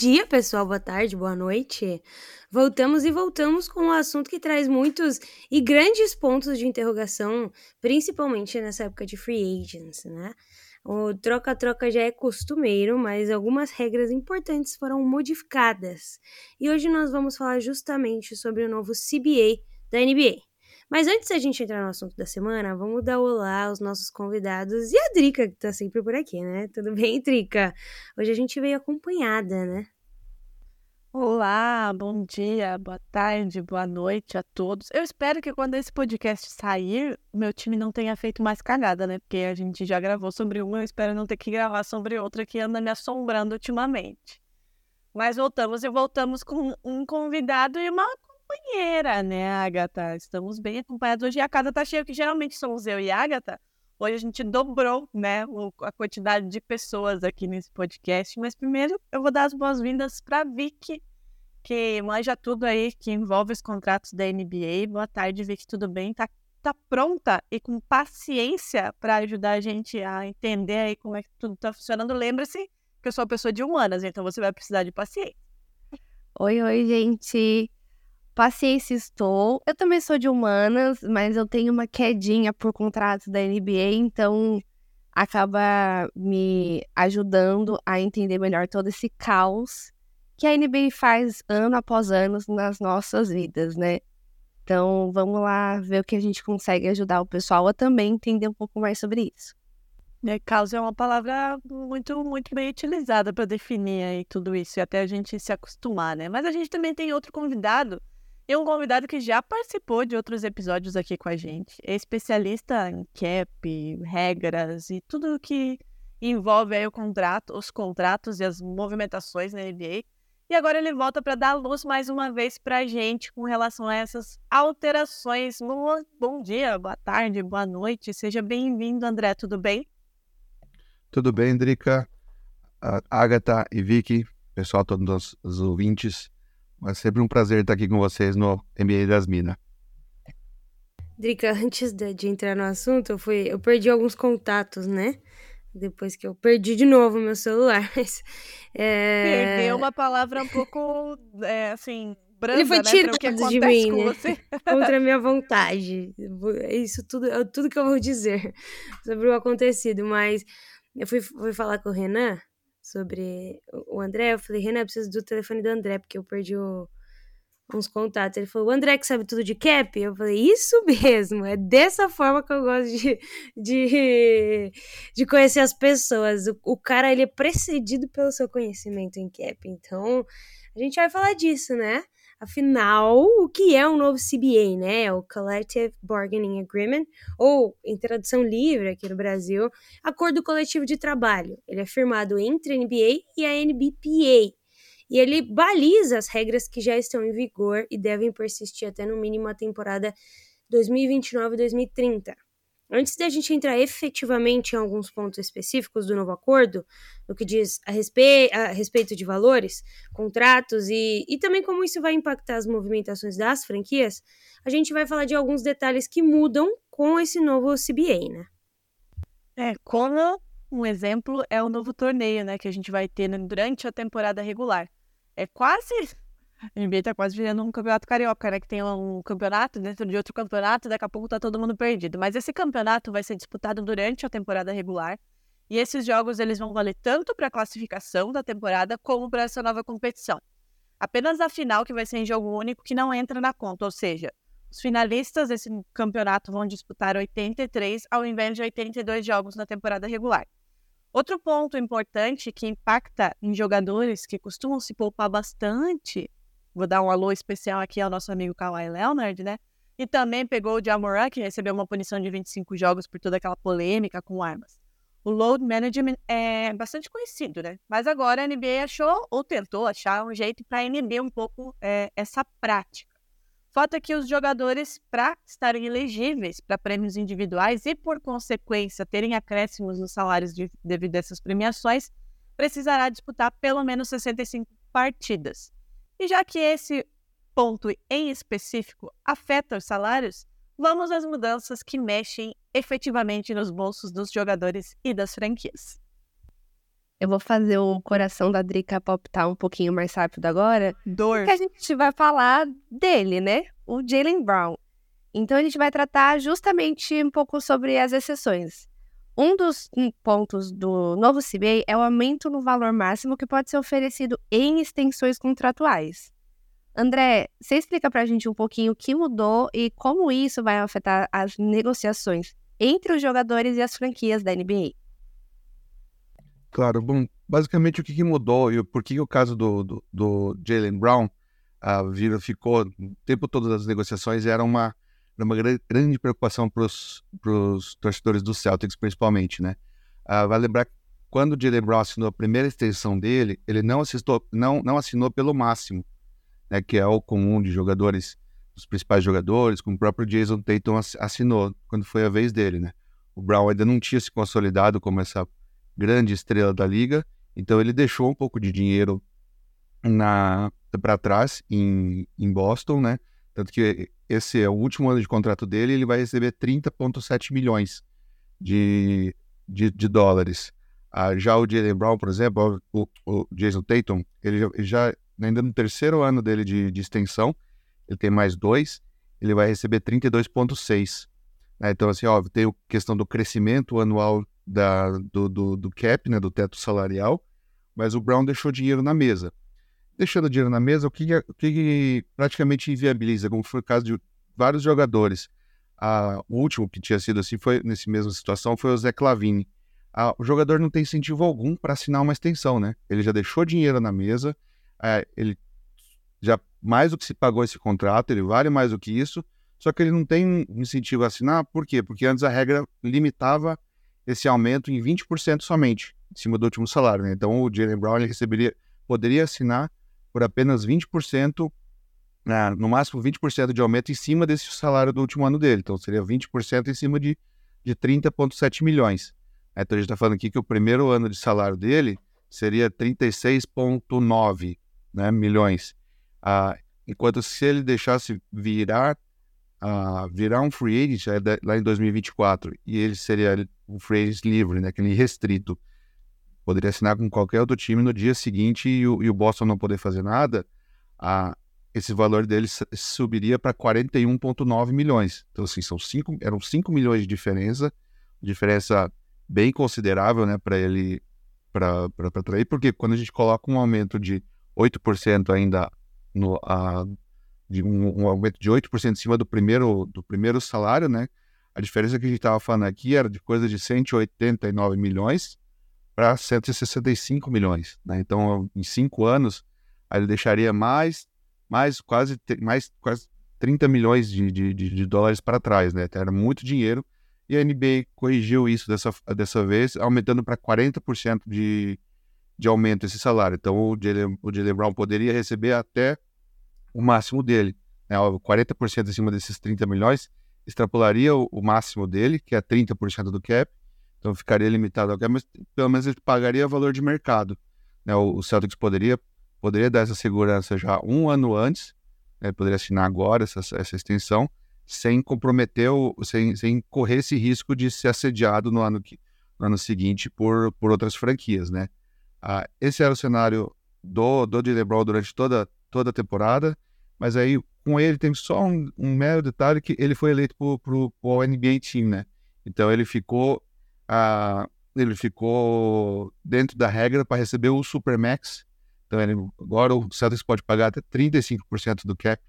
Dia, pessoal. Boa tarde, boa noite. Voltamos e voltamos com um assunto que traz muitos e grandes pontos de interrogação, principalmente nessa época de free agents, né? O troca-troca já é costumeiro, mas algumas regras importantes foram modificadas. E hoje nós vamos falar justamente sobre o novo CBA da NBA. Mas antes da gente entrar no assunto da semana, vamos dar olá aos nossos convidados e a Drica, que tá sempre por aqui, né? Tudo bem, Drica? Hoje a gente veio acompanhada, né? Olá, bom dia, boa tarde, boa noite a todos. Eu espero que quando esse podcast sair, meu time não tenha feito mais cagada, né? Porque a gente já gravou sobre uma, eu espero não ter que gravar sobre outra que anda me assombrando ultimamente. Mas voltamos e voltamos com um convidado e uma companheira, né, Agatha? Estamos bem acompanhados hoje e a casa tá cheia, que geralmente somos eu e a Agatha. Hoje a gente dobrou, né, a quantidade de pessoas aqui nesse podcast. Mas primeiro eu vou dar as boas-vindas para Vicky, que manja tudo aí que envolve os contratos da NBA. Boa tarde, Vicky, tudo bem? Tá, tá pronta e com paciência para ajudar a gente a entender aí como é que tudo tá funcionando. Lembre-se que eu sou uma pessoa de humanas, então você vai precisar de paciência. Oi, oi, gente. Paciência estou. Eu também sou de humanas, mas eu tenho uma quedinha por contrato da NBA, então acaba me ajudando a entender melhor todo esse caos que a NBA faz ano após ano nas nossas vidas, né? Então, vamos lá ver o que a gente consegue ajudar o pessoal a também entender um pouco mais sobre isso. Né, Caos é uma palavra muito, muito bem utilizada para definir aí tudo isso e até a gente se acostumar, né? Mas a gente também tem outro convidado, e um convidado que já participou de outros episódios aqui com a gente. É especialista em cap, regras e tudo que envolve aí o contrato, os contratos e as movimentações na NBA. E agora ele volta para dar luz mais uma vez para a gente com relação a essas alterações. Bom, bom dia, boa tarde, boa noite. Seja bem-vindo, André. Tudo bem? tudo bem, Drica, Agatha e Vicky, pessoal, todos os ouvintes. É sempre um prazer estar aqui com vocês no NBA das Minas. Drica, antes de, de entrar no assunto, eu, fui, eu perdi alguns contatos, né? Depois que eu perdi de novo meu celular. Mas, é, Perdeu uma palavra um pouco, é, assim, branda, Ele foi né? tirado que de mim, com né? você. contra a minha vontade. Isso tudo é tudo que eu vou dizer sobre o acontecido. Mas eu fui, fui falar com o Renan sobre o André. Eu falei, Renan, eu preciso do telefone do André, porque eu perdi o- uns contatos. Ele falou, o André que sabe tudo de cap? Eu falei, isso mesmo, é dessa forma que eu gosto de, de, de conhecer as pessoas. O, o cara, ele é precedido pelo seu conhecimento em cap. Então, a gente vai falar disso, né? Afinal, o que é um novo CBA, né? É o Collective Bargaining Agreement, ou, em tradução livre aqui no Brasil, Acordo Coletivo de Trabalho. Ele é firmado entre a NBA e a NBPA. E ele baliza as regras que já estão em vigor e devem persistir até no mínimo a temporada 2029-2030. Antes da gente entrar efetivamente em alguns pontos específicos do novo acordo, no que diz a, respe a respeito de valores, contratos e, e também como isso vai impactar as movimentações das franquias, a gente vai falar de alguns detalhes que mudam com esse novo CBA, né? É, como um exemplo é o novo torneio, né, que a gente vai ter durante a temporada regular. É quase. A NBA tá quase virando um campeonato carioca, né? Que tem um campeonato dentro de outro campeonato, daqui a pouco tá todo mundo perdido. Mas esse campeonato vai ser disputado durante a temporada regular. E esses jogos eles vão valer tanto para a classificação da temporada como para essa nova competição. Apenas a final que vai ser em jogo único que não entra na conta, ou seja, os finalistas desse campeonato vão disputar 83 ao invés de 82 jogos na temporada regular. Outro ponto importante que impacta em jogadores que costumam se poupar bastante Vou dar um alô especial aqui ao nosso amigo Kawhi Leonard, né? E também pegou o Jamoran, que recebeu uma punição de 25 jogos por toda aquela polêmica com armas. O load management é bastante conhecido, né? Mas agora a NBA achou, ou tentou achar, um jeito para inibir um pouco é, essa prática. É que os jogadores, para estarem elegíveis para prêmios individuais e, por consequência, terem acréscimos nos salários de, devido a essas premiações, precisará disputar pelo menos 65 partidas. E já que esse ponto em específico afeta os salários, vamos às mudanças que mexem efetivamente nos bolsos dos jogadores e das franquias. Eu vou fazer o coração da Drica palpitar um pouquinho mais rápido agora. Dor. Porque a gente vai falar dele, né? O Jalen Brown. Então a gente vai tratar justamente um pouco sobre as exceções. Um dos pontos do novo CBA é o aumento no valor máximo que pode ser oferecido em extensões contratuais. André, você explica para a gente um pouquinho o que mudou e como isso vai afetar as negociações entre os jogadores e as franquias da NBA? Claro, bom, basicamente o que, mudou e por que o caso do, do, do Jalen Brown uh, ficou o tempo todo das negociações era uma era uma grande preocupação para os torcedores do Celtics, principalmente, né? Uh, vai lembrar que quando o Jalen Brown assinou a primeira extensão dele, ele não, assistou, não, não assinou pelo máximo, né? Que é o comum de jogadores, dos principais jogadores, como o próprio Jason Tatum assinou quando foi a vez dele, né? O Brown ainda não tinha se consolidado como essa grande estrela da liga, então ele deixou um pouco de dinheiro na para trás em, em Boston, né? Tanto que esse é o último ano de contrato dele, ele vai receber 30,7 milhões de, de, de dólares. Ah, já o Jalen Brown, por exemplo, o, o Jason Tatum, ele já, ele já, ainda no terceiro ano dele de, de extensão, ele tem mais dois, ele vai receber 32,6. Né? Então, assim, óbvio, tem a questão do crescimento anual da, do, do, do cap, né, do teto salarial, mas o Brown deixou dinheiro na mesa deixando dinheiro na mesa, o que, o que praticamente inviabiliza, como foi o caso de vários jogadores. Ah, o último que tinha sido assim, foi nessa mesma situação, foi o Zé Clavini. Ah, o jogador não tem incentivo algum para assinar uma extensão, né? Ele já deixou dinheiro na mesa, é, ele já mais do que se pagou esse contrato, ele vale mais do que isso, só que ele não tem incentivo a assinar, por quê? Porque antes a regra limitava esse aumento em 20% somente, em cima do último salário, né? Então o Jalen Brown receberia, poderia assinar por apenas 20%, né, no máximo 20% de aumento em cima desse salário do último ano dele. Então seria 20% em cima de, de 30,7 milhões. Então a gente está falando aqui que o primeiro ano de salário dele seria 36,9 né, milhões. Ah, enquanto se ele deixasse virar, ah, virar um free agent lá em 2024 e ele seria um free agent livre, né, aquele restrito, poderia assinar com qualquer outro time no dia seguinte e o, e o Boston não poder fazer nada, a, esse valor dele subiria para 41,9 milhões. Então, assim, são cinco, eram 5 milhões de diferença, diferença bem considerável né, para ele para atrair, porque quando a gente coloca um aumento de 8% ainda no, a, de um, um, aumento de 8% em cima do primeiro, do primeiro salário, né? A diferença que a gente estava falando aqui era de coisa de 189 milhões para 165 milhões. Né? Então, em cinco anos, ele deixaria mais, mais quase, mais quase 30 milhões de, de, de dólares para trás. Né? Então, era muito dinheiro. E a NBA corrigiu isso dessa, dessa vez, aumentando para 40% de, de aumento esse salário. Então, o Jalen, o Jalen Brown poderia receber até o máximo dele. Né? 40% em cima desses 30 milhões extrapolaria o, o máximo dele, que é 30% do cap, então ficaria limitado ao que mas pelo menos ele pagaria valor de mercado. Né? O, o Celtics poderia, poderia dar essa segurança já um ano antes, né? poderia assinar agora essa, essa extensão, sem comprometer, o, sem, sem correr esse risco de ser assediado no ano, que, no ano seguinte por, por outras franquias. Né? Ah, esse era o cenário do, do de LeBron durante toda, toda a temporada, mas aí com ele tem só um, um mero detalhe que ele foi eleito para o NBA Team, né? Então ele ficou ah, ele ficou dentro da regra para receber o Supermax. Então, ele, agora o Celtics pode pagar até 35% do cap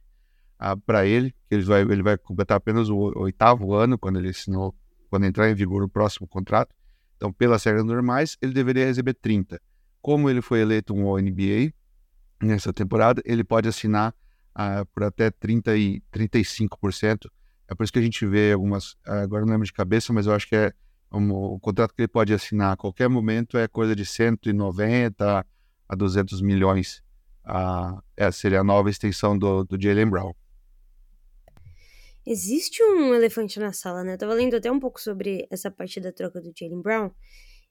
ah, para ele, que ele vai, ele vai completar apenas o, oitavo ano quando ele assinou, quando entrar em vigor o próximo contrato. Então, pelas regras normais, ele deveria receber 30. Como ele foi eleito um All-NBA nessa temporada, ele pode assinar uh, por até 30 e 35%. É por isso que a gente vê algumas, agora não lembro de cabeça, mas eu acho que é o contrato que ele pode assinar a qualquer momento é coisa de 190 a 200 milhões. Essa seria a nova extensão do, do Jalen Brown. Existe um elefante na sala, né? Eu tava lendo até um pouco sobre essa parte da troca do Jalen Brown.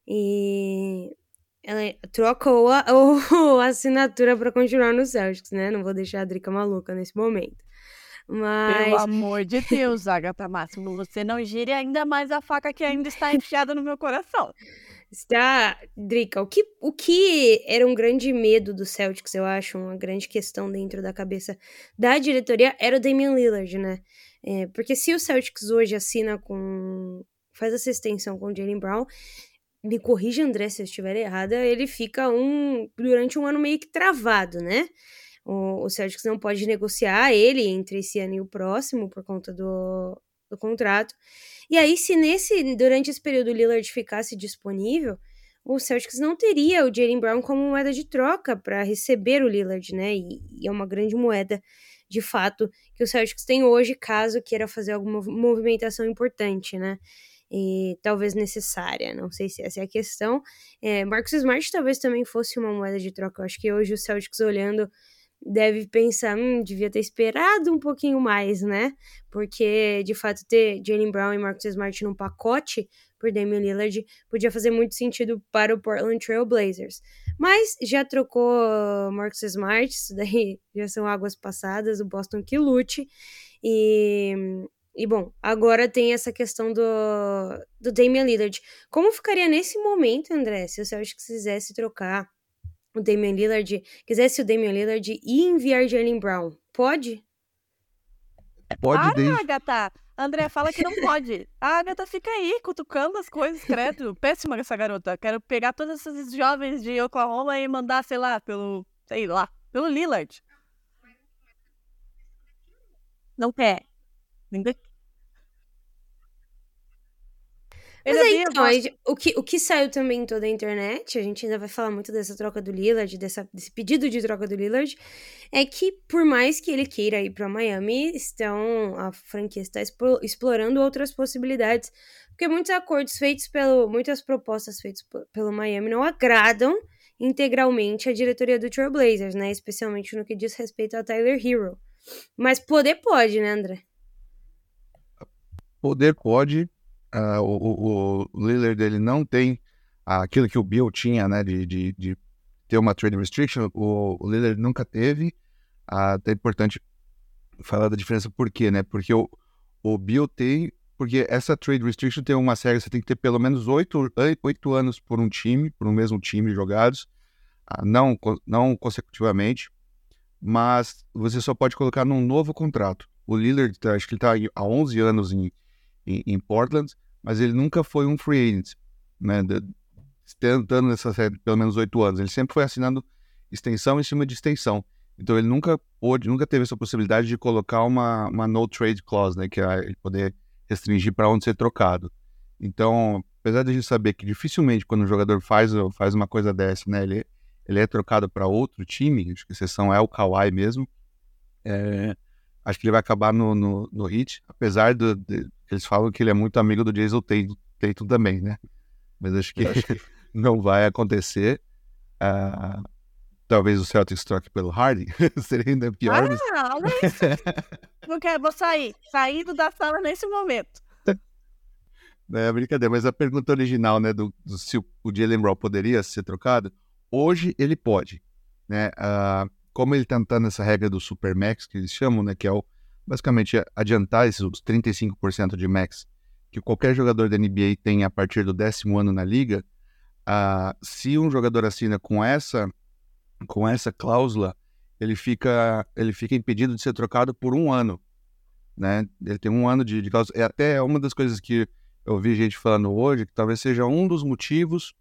E ela troca ou a, a assinatura para continuar no Celtics, né? Não vou deixar a Drica maluca nesse momento. Mas... Pelo amor de Deus, Agatha Máximo, você não gire ainda mais a faca que ainda está enfiada no meu coração. Está, Drica, o que, o que era um grande medo do Celtics, eu acho, uma grande questão dentro da cabeça da diretoria, era o Damian Lillard, né? É, porque se o Celtics hoje assina com. faz essa extensão com o Jalen Brown, me corrija, André, se eu estiver errada, ele fica um durante um ano meio que travado, né? O, o Celtics não pode negociar ele entre esse ano e o próximo por conta do, do contrato. E aí, se nesse durante esse período o Lillard ficasse disponível, o Celtics não teria o Jalen Brown como moeda de troca para receber o Lillard, né? E, e, é uma grande moeda, de fato, que o Celtics tem hoje, caso queira fazer alguma movimentação importante, né? e talvez necessária. Não sei se essa é a questão. É, Marcos Smart talvez também fosse uma moeda de troca. Eu acho que hoje o Celtics olhando deve pensar, hum, devia ter esperado um pouquinho mais, né? Porque, de fato, ter Jalen Brown e Marcus Smart num pacote por Damian Lillard podia fazer muito sentido para o Portland Trail Blazers. Mas já trocou Marcus Smart, isso daí já são águas passadas, o Boston que lute. E e bom, agora tem essa questão do, do Damian Lillard. Como ficaria nesse momento, André, se o Celtics quisesse trocar o Damian Lillard, quisesse o Damian Lillard e enviar Jalen Brown? Pode? Pode, Para, desde... Agatha! André fala que não pode. A Agatha fica aí, cutucando as coisas, credo. Péssima essa garota. Quero pegar todos esses jovens de Oklahoma e mandar, sei lá, pelo. sei lá, pelo Lillard. Não quer. Ninguém. Mas aí, então, aí, o, que, o que saiu também em toda a internet, a gente ainda vai falar muito dessa troca do Lillard, dessa, desse pedido de troca do Lillard, é que por mais que ele queira ir para Miami, estão a franquia está explorando outras possibilidades, porque muitos acordos feitos pelo, muitas propostas feitas pelo Miami não agradam integralmente a diretoria do Trailblazers, né, especialmente no que diz respeito a Tyler Hero. Mas poder pode, né, André? Poder pode, uh, o, o, Lillard dele não tem aquilo que o Bill tinha, né, de, de, de ter uma trade restriction, o, o Lillard nunca teve. Uh, é importante falar da diferença por quê, né? Porque o, o Bill tem, porque essa trade restriction tem uma série, você tem que ter pelo menos oito, oito anos por um time, por um mesmo time jogados, uh, não, não consecutivamente, mas você só pode colocar num novo contrato. O Lillard, tá, acho que ele está há 11 anos em, em, em, Portland, mas ele nunca foi um free agent, né? Tentando nessa série pelo menos oito anos. Ele sempre foi assinando extensão em cima de extensão. Então ele nunca pôde, nunca teve essa possibilidade de colocar uma, uma no trade clause, né? Que é ele poder restringir para onde ser trocado. Então, apesar de a gente saber que dificilmente quando um jogador faz, faz uma coisa dessa, né? Ele, ele é trocado para outro time, acho que a exceção é o Kawhi mesmo. É, acho que ele vai acabar no, no, no hit, apesar do, de, eles falam que ele é muito amigo do Jason Tatum, também, né? Mas acho que, acho que... não vai acontecer. Uh, talvez o Celtics troque pelo Harden, seria ainda pior. Ah, é isso. não quero, vou sair, saindo da sala nesse momento. É brincadeira, mas a pergunta original, né, do, do se o, o Jalen Brown poderia ser trocado, hoje ele pode, né? Uh, como ele tá tentando essa regra do Supermax, que eles chamam, né, que é o basicamente adiantar esses 35% de max que qualquer jogador da NBA tem a partir do décimo ano na liga, uh, se um jogador assina com essa com essa cláusula, ele fica ele fica impedido de ser trocado por um ano, né? Ele tem um ano de, de cláusula. É até uma das coisas que eu vi gente falando hoje, que talvez seja um dos motivos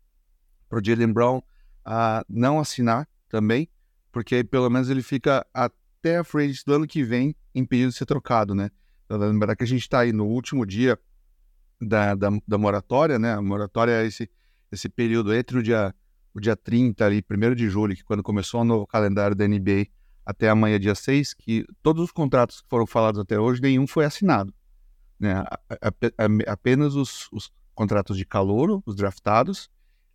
para o Jalen Brown uh, não assinar também, porque aí pelo menos ele fica até a frente do ano que vem impedido de ser trocado, né? Lembrar que a gente está aí no último dia da, da, da, moratória, né? A moratória é esse, esse período entre o dia, o dia 30 ali, 1 de julho, que quando começou o novo calendário da NBA, até amanhã, dia 6, que todos os contratos que foram falados até hoje, nenhum foi assinado. Né? Apenas os, os contratos de calouro, os draftados,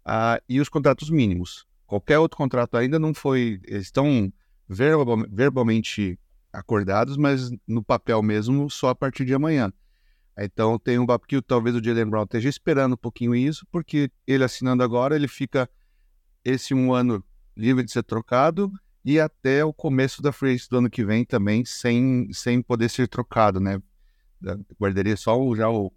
uh, e os contratos mínimos. Qualquer outro contrato ainda não foi. Eles estão verbal, verbalmente acordados, mas no papel mesmo só a partir de amanhã. Então tem um que talvez o Jalen Brown esteja esperando um pouquinho isso, porque ele assinando agora, ele fica esse um ano livre de ser trocado e até o começo da free do ano que vem também sem, sem poder ser trocado, né? Guardaria só o, já o,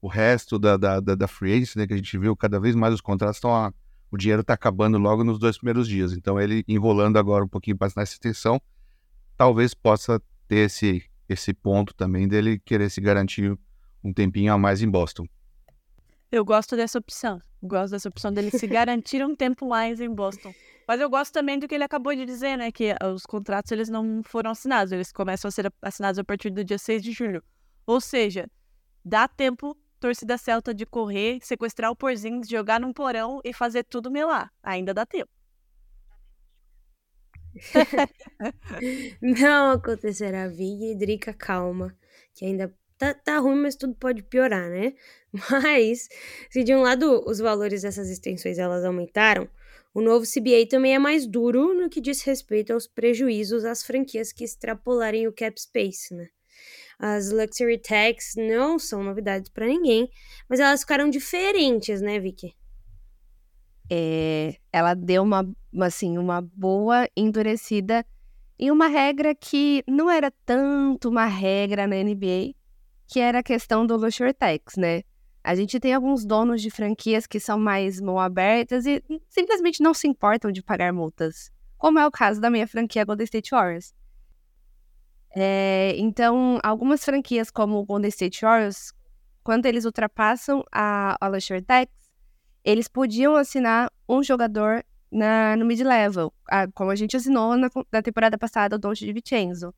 o resto da, da, da, da free agency, né? Que a gente viu cada vez mais os contratos estão o dinheiro está acabando logo nos dois primeiros dias. Então ele enrolando agora um pouquinho para assinar essa extensão, talvez possa ter esse, esse ponto também dele querer se garantir um tempinho a mais em Boston. Eu gosto dessa opção. Gosto dessa opção dele se garantir um tempo mais em Boston. Mas eu gosto também do que ele acabou de dizer, né? Que os contratos eles não foram assinados. Eles começam a ser assinados a partir do dia 6 de julho. Ou seja, dá tempo torcida celta de correr, sequestrar o Porzingis, jogar num porão e fazer tudo melar. Ainda dá tempo. Não acontecerá, Vi e Drica, calma. Que ainda tá, tá ruim, mas tudo pode piorar, né? Mas, se de um lado os valores dessas extensões elas aumentaram, o novo CBA também é mais duro no que diz respeito aos prejuízos às franquias que extrapolarem o cap space, né? As luxury tax não são novidades para ninguém, mas elas ficaram diferentes, né, Vicky? É, ela deu uma, assim, uma boa endurecida em uma regra que não era tanto uma regra na NBA, que era a questão do luxury tax, né? A gente tem alguns donos de franquias que são mais mão abertas e simplesmente não se importam de pagar multas, como é o caso da minha franquia Golden State Warriors. É, então, algumas franquias como o Golden State Warriors, quando eles ultrapassam a, a Luxury Tax, eles podiam assinar um jogador na, no mid-level, como a gente assinou na, na temporada passada o Donte de Vincenzo.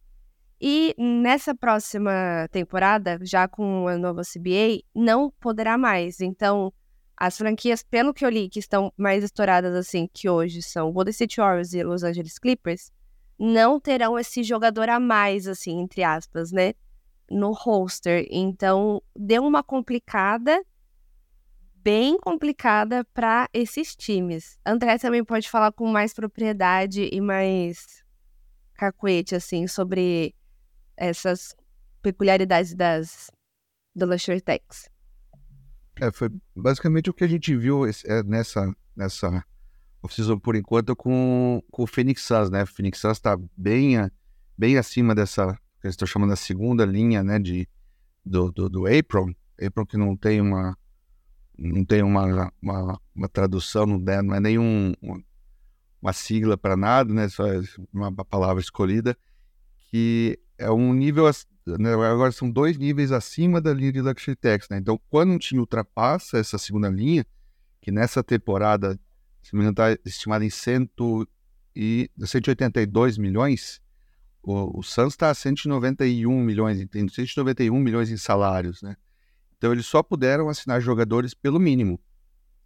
E nessa próxima temporada, já com a nova CBA, não poderá mais. Então, as franquias, pelo que eu li, que estão mais estouradas assim, que hoje são Golden State Warriors e Los Angeles Clippers, não terão esse jogador a mais, assim, entre aspas, né? No roster. Então, deu uma complicada, bem complicada para esses times. André também pode falar com mais propriedade e mais cacuete, assim, sobre essas peculiaridades das do Luxury Tax. É, foi basicamente o que a gente viu é, nessa, nessa off-season por enquanto com, com o Phoenix Suns, né? O Phoenix Suns está bem, bem acima dessa, que eles estão chamando a segunda linha, né? De, do, do, do Apron. Apron que não tem uma não tem uma, uma, uma tradução, não é, não é nenhum uma sigla para nada, né? Só é uma palavra escolhida que é um nível, né, agora são dois níveis acima da linha de Luxury Tax, né? Então, quando um time ultrapassa essa segunda linha, que nessa temporada, se não me engano, está estimada em cento e 182 milhões, o, o está a 191 milhões, tem 191 milhões em salários, né? Então, eles só puderam assinar jogadores pelo mínimo.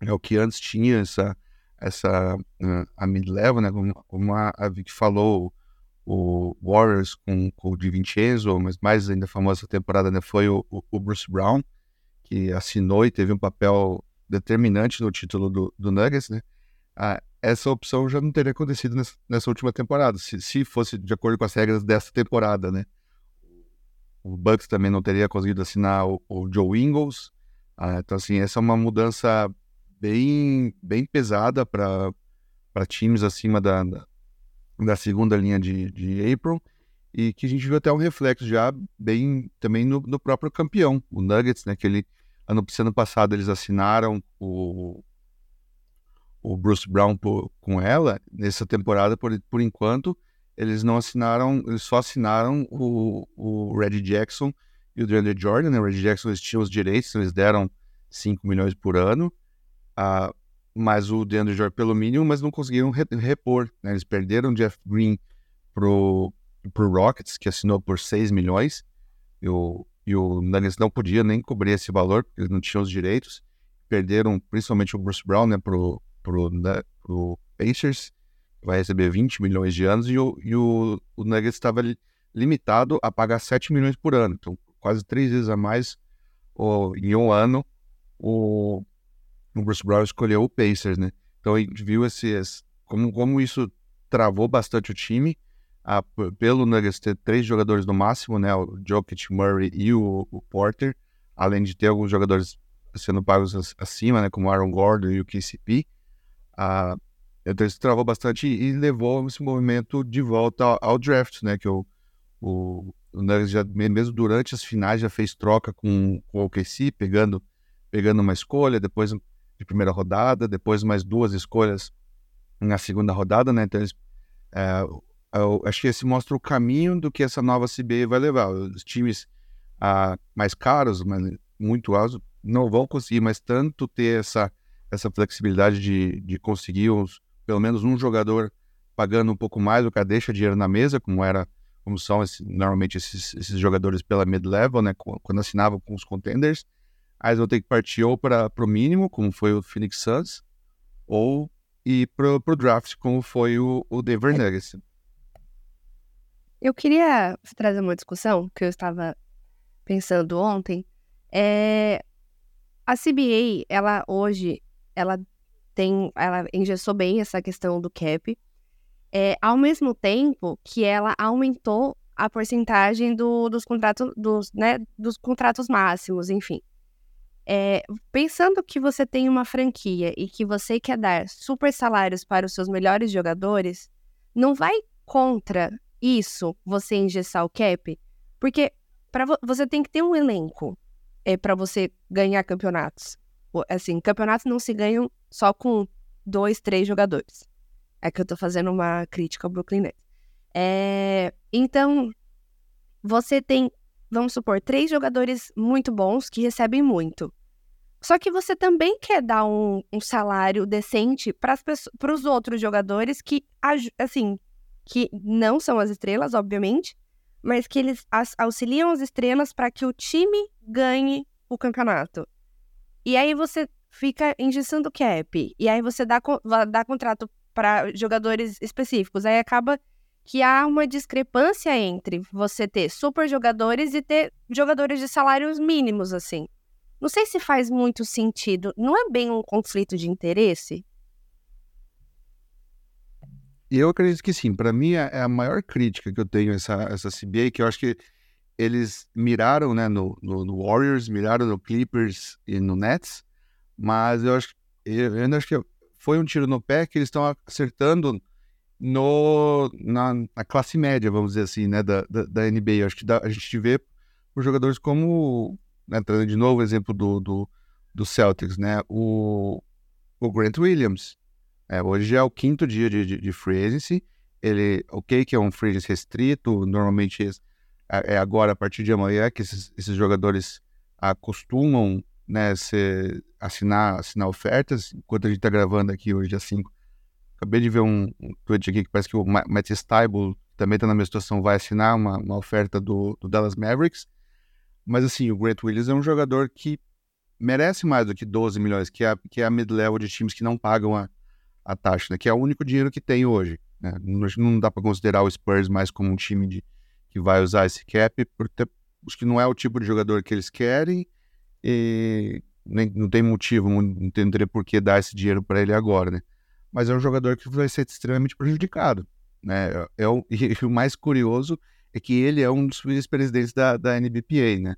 É o que antes tinha essa, essa a mid-level, né? Como, como a, a Vic falou, o Warriors com, com o Di Vincenzo, mas mais ainda famosa temporada né, foi o, o, Bruce Brown, que assinou e teve um papel determinante no título do, do Nuggets, né? Ah, essa opção já não teria acontecido nessa, nessa última temporada, se, se, fosse de acordo com as regras dessa temporada, né? O Bucks também não teria conseguido assinar o, o Joe Ingles, ah, então assim, essa é uma mudança bem, bem pesada para times acima da, da da segunda linha de, de April e que a gente viu até um reflexo já bem também no, no próprio campeão, o Nuggets, né? Que ele, ano, ano passado eles assinaram o, o Bruce Brown por, com ela, nessa temporada, por, por enquanto, eles não assinaram, eles só assinaram o, o Reggie Jackson e o DeAndre Jordan, né? O Reggie Jackson eles tinham os direitos, eles deram 5 milhões por ano. Uh, mas o DeAndre Jordan pelo mínimo, mas não conseguiram repor. Né? Eles perderam o Jeff Green pro, pro Rockets, que assinou por 6 milhões, e o, e o Nuggets não podia nem cobrir esse valor, porque eles não tinham os direitos. Perderam principalmente o Bruce Brown né, pro, pro, né, pro Pacers, vai receber 20 milhões de anos e o, e o, o Nuggets estava limitado a pagar 7 milhões por ano. Então, quase três vezes a mais o, em um ano o, o Bruce Brown escolheu o Pacers, né? Então a gente viu esse como, como isso travou bastante o time. A, pelo Nuggets ter três jogadores no máximo, né? O Jokic, Murray e o, o Porter, além de ter alguns jogadores sendo pagos acima, né? Como Aaron Gordon e o KCP. A, travou bastante e levou esse movimento de volta ao, ao draft, né? Que o, o, o Nuggets já, mesmo durante as finais, já fez troca com, com o OKC, pegando, pegando uma escolha, depois de primeira rodada, depois mais duas escolhas na segunda rodada, né? Então eles, é, eu acho que esse mostra o caminho do que essa nova CBA vai levar. Os times ah, mais caros, mas muito altos, não vão conseguir mais tanto ter essa, essa flexibilidade de, de conseguir pelo menos um jogador pagando um pouco mais do que deixa dinheiro na mesa, como era como são esse, normalmente esses, esses, jogadores pela mid-level, né, quando assinavam com os contenders, aí vão ter que partir ou para o mínimo, como foi o Phoenix Suns, ou ir para o draft, como foi o, o Denver Nuggets. Eu queria trazer uma discussão que eu estava pensando ontem. É, a CBA, ela hoje, ela tem, ela engessou bem essa questão do cap, é, ao mesmo tempo que ela aumentou a porcentagem do, dos contratos, dos, né, dos contratos máximos, enfim. É, pensando que você tem uma franquia e que você quer dar super salários para os seus melhores jogadores, não vai contra isso você engessar o cap, porque para vo você tem que ter um elenco é para você ganhar campeonatos. Assim, campeonatos não se ganham só com dois, três jogadores. É que eu tô fazendo uma crítica ao Brooklyn Nets. É, então, você tem, vamos supor, três jogadores muito bons que recebem muito. Só que você também quer dar um, um salário decente para os outros jogadores que, assim, que não são as estrelas, obviamente, mas que eles auxiliam as estrelas para que o time ganhe o campeonato. E aí você fica engessando o cap. E aí você dá, dá contrato para jogadores específicos. Aí acaba que há uma discrepância entre você ter super jogadores e ter jogadores de salários mínimos, assim. Não sei se faz muito sentido. Não é bem um conflito de interesse? Eu acredito que sim. Para mim, é a maior crítica que eu tenho essa, essa CBA, que eu acho que eles miraram né, no, no, no, Warriors, miraram no Clippers e no Nets, mas eu acho, eu ainda acho que foi um tiro no pé que eles estão acertando no, na, na, classe média, vamos dizer assim, né, da, da, da NBA. Eu acho que dá, a gente vê por jogadores como, né, trazendo de novo o exemplo do, do, do Celtics, né, o, o Grant Williams. É, hoje é o quinto dia de, de, de free agency. Ele, ok, que é um free agency restrito, normalmente é, é agora, a partir de amanhã, que esses, esses jogadores acostumam né, ser, assinar, assinar ofertas. Enquanto a gente está gravando aqui hoje, dia 5, acabei de ver um, um tweet aqui que parece que o Matt Stiebel também está na mesma situação, vai assinar uma, uma oferta do, do, Dallas Mavericks. Mas assim, o Grant Williams é um jogador que merece mais do que 12 milhões, que é, que é a mid-level de times que não pagam a, a taxa, né, que é o único dinheiro que tem hoje. Né? Não, não dá para considerar o Spurs mais como um time de, que vai usar esse cap, porque acho que não é o tipo de jogador que eles querem e nem, não tem motivo, não entenderia por que dar esse dinheiro para ele agora, né? Mas é um jogador que vai ser extremamente prejudicado, né? É, é o, e o mais curioso é que ele é um dos vice-presidentes da, da NBPA, né?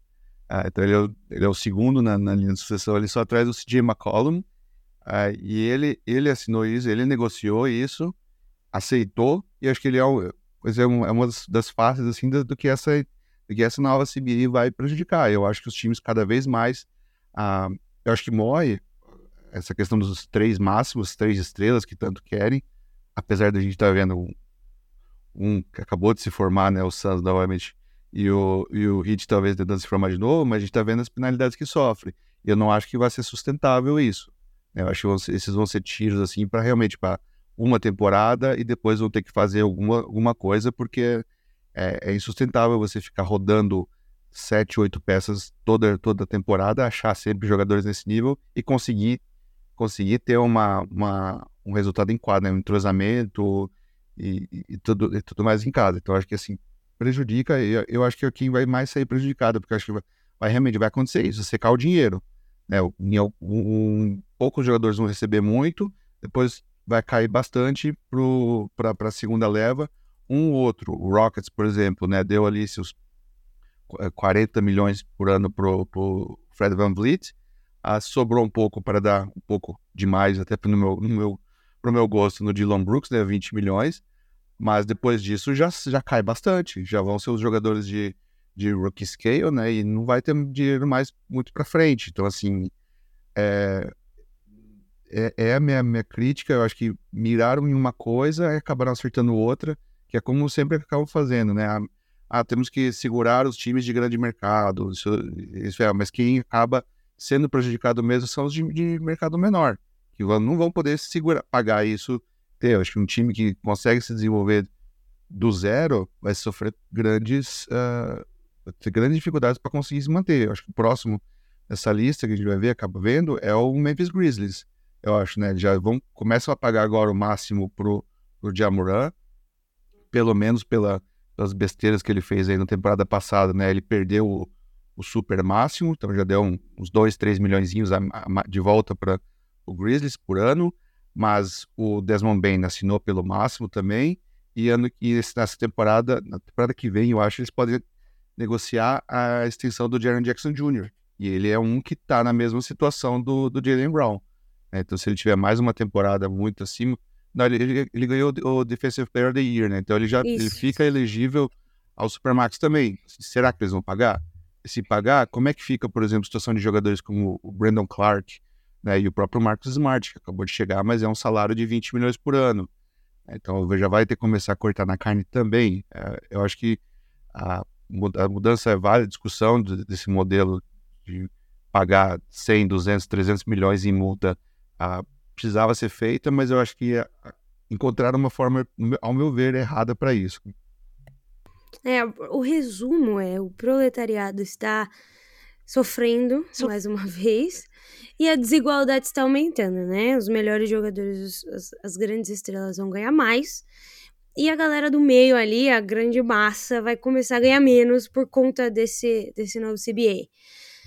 Ah, então ele é, o, ele é, o, segundo na, na, linha de sucessão, ele só atrás do CJ McCollum, ah, e ele, ele assinou isso, ele negociou isso, aceitou, e acho que ele é o, pois é, é uma das, das faces assim do, do, que essa do que essa nova CBI vai prejudicar. Eu acho que os times cada vez mais, ah, eu acho que morre essa questão dos três máximos, três estrelas que tanto querem, apesar da gente estar tá vendo um, um, que acabou de se formar, né, o Suns novamente e o, e o Heat talvez tentando se formar de novo, mas a gente está vendo as penalidades que sofre. Eu não acho que vai ser sustentável isso. Eu acho que esses vão ser tiros assim para realmente para uma temporada e depois vão ter que fazer alguma, alguma coisa, porque é, é insustentável você ficar rodando sete, oito peças toda, toda temporada, achar sempre jogadores nesse nível e conseguir conseguir ter uma, uma, um resultado em quadra, né? um entrosamento e, e, tudo, e tudo mais em casa. Então, acho que assim, prejudica, eu, eu acho que quem vai mais sair prejudicado, porque acho que vai, vai, realmente vai acontecer isso, secar o dinheiro. Né? Um, um, poucos jogadores vão receber muito, depois vai cair bastante para a segunda leva. Um outro, o Rockets, por exemplo, né, deu ali seus 40 milhões por ano para o Fred Van Vliet, ah, sobrou um pouco para dar um pouco demais, até no meu, no meu, meu gosto, no Dylan Brooks, né, 20 milhões, mas depois disso já, já cai bastante, já vão ser os jogadores de, de rookie scale, né, e não vai ter dinheiro mais muito para frente, então assim, é, é, é, a minha, minha crítica, eu acho que miraram em uma coisa e acabaram acertando outra, que é como sempre acabam fazendo, né, ah, ah, temos que segurar os times de grande mercado, isso, isso é, mas quem acaba sendo prejudicado mesmo são os de, de mercado menor, que não vão poder segurar, pagar isso. Eu acho que um time que consegue se desenvolver do zero vai sofrer grandes, uh, grandes dificuldades para conseguir se manter. Eu acho que o próximo dessa lista que a gente vai ver, acaba vendo, é o Memphis Grizzlies. Eu acho, né? Já vão, começam a pagar agora o máximo pro, pro Jamoran, pelo menos pela, pelas besteiras que ele fez aí na temporada passada, né? Ele perdeu o, o super máximo, então já deu um, uns 2, 3 milhões de volta para o Grizzlies por ano, mas o Desmond Bain assinou pelo máximo também, e, ano, e nessa temporada, na temporada que vem, eu acho eles podem negociar a extensão do Jaron Jackson Jr., e ele é um que está na mesma situação do, do Jalen Brown. Né? Então, se ele tiver mais uma temporada muito acima. Não, ele, ele, ele ganhou o Defensive Player of the Year, né? Então ele já ele fica elegível ao Supermax também. Será que eles vão pagar? se pagar, como é que fica, por exemplo, a situação de jogadores como o Brandon Clark né, e o próprio Marcus Smart, que acabou de chegar, mas é um salário de 20 milhões por ano. Então já vai ter que começar a cortar na carne também. É, eu acho que a, a mudança é válida, a discussão desse modelo de pagar 100, 200, 300 milhões em multa a, precisava ser feita, mas eu acho que encontraram uma forma, ao meu ver, errada para isso. É, o resumo é: o proletariado está sofrendo so... mais uma vez e a desigualdade está aumentando, né? Os melhores jogadores, as, as grandes estrelas vão ganhar mais e a galera do meio ali, a grande massa, vai começar a ganhar menos por conta desse, desse novo CBA.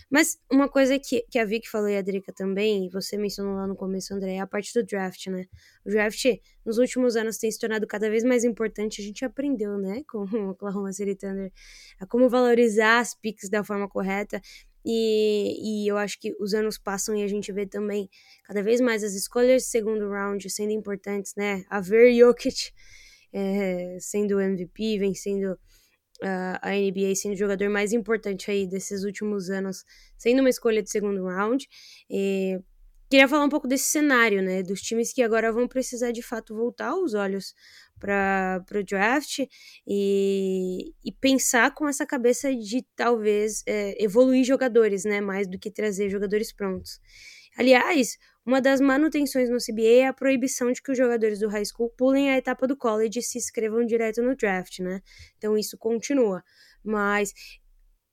Mas uma coisa que, que a Vicky falou e a Drica também, e você mencionou lá no começo, André, é a parte do draft, né? O draft, nos últimos anos, tem se tornado cada vez mais importante. A gente aprendeu, né, com o Oklahoma City Thunder, a como valorizar as picks da forma correta. E, e eu acho que os anos passam e a gente vê também cada vez mais as escolhas de segundo round sendo importantes, né? A ver Jokic é, sendo MVP, vencendo uh, a NBA sendo o jogador mais importante aí desses últimos anos, sendo uma escolha de segundo round. E queria falar um pouco desse cenário, né? Dos times que agora vão precisar de fato voltar os olhos para o draft e, e, pensar com essa cabeça de talvez é, evoluir jogadores, né? Mais do que trazer jogadores prontos. Aliás, uma das manutenções no CBA é a proibição de que os jogadores do high school pulem a etapa do college e se inscrevam direto no draft, né? Então isso continua. Mas